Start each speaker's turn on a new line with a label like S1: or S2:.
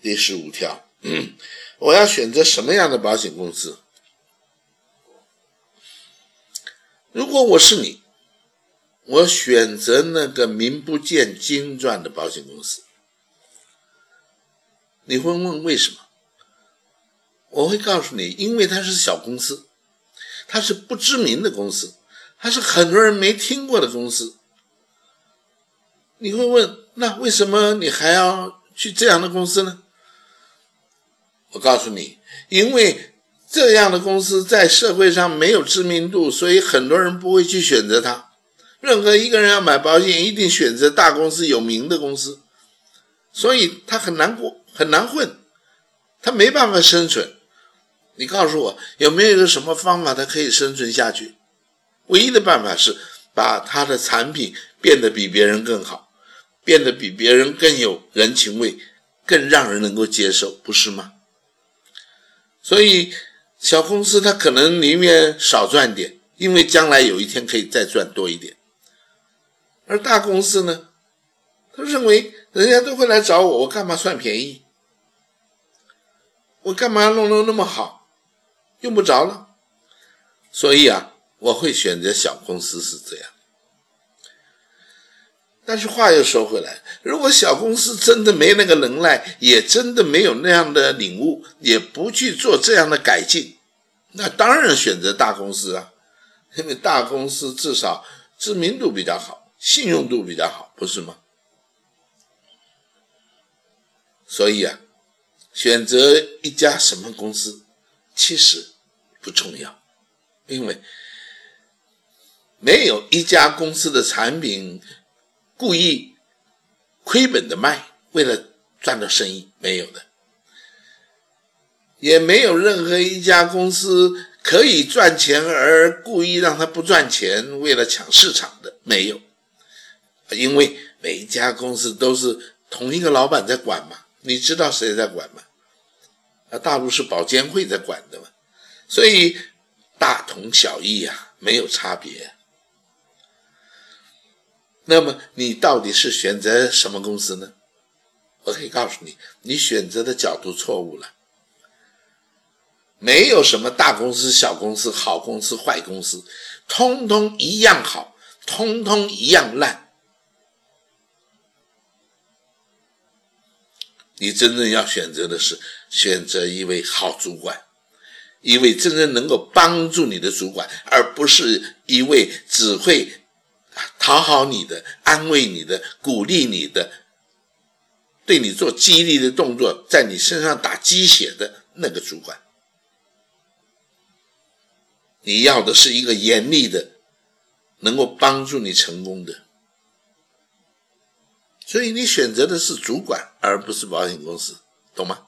S1: 第十五条，我要选择什么样的保险公司？如果我是你，我选择那个名不见经传的保险公司。你会问为什么？我会告诉你，因为它是小公司，它是不知名的公司，它是很多人没听过的公司。你会问，那为什么你还要去这样的公司呢？我告诉你，因为这样的公司在社会上没有知名度，所以很多人不会去选择它。任何一个人要买保险，一定选择大公司、有名的公司，所以他很难过，很难混，他没办法生存。你告诉我，有没有一个什么方法，他可以生存下去？唯一的办法是把他的产品变得比别人更好，变得比别人更有人情味，更让人能够接受，不是吗？所以，小公司它可能宁愿少赚点，因为将来有一天可以再赚多一点。而大公司呢，他认为人家都会来找我，我干嘛算便宜？我干嘛弄得那么好？用不着了。所以啊，我会选择小公司是这样。但是话又说回来，如果小公司真的没那个能耐，也真的没有那样的领悟，也不去做这样的改进，那当然选择大公司啊，因为大公司至少知名度比较好，信用度比较好，不是吗？所以啊，选择一家什么公司其实不重要，因为没有一家公司的产品。故意亏本的卖，为了赚到生意，没有的，也没有任何一家公司可以赚钱而故意让他不赚钱，为了抢市场的，没有，因为每一家公司都是同一个老板在管嘛，你知道谁在管吗？啊，大陆是保监会在管的嘛，所以大同小异呀，没有差别。那么你到底是选择什么公司呢？我可以告诉你，你选择的角度错误了。没有什么大公司、小公司、好公司、坏公司，通通一样好，通通一样烂。你真正要选择的是选择一位好主管，一位真正能够帮助你的主管，而不是一位只会。讨好你的、安慰你的、鼓励你的、对你做激励的动作，在你身上打鸡血的那个主管，你要的是一个严厉的、能够帮助你成功的。所以你选择的是主管，而不是保险公司，懂吗？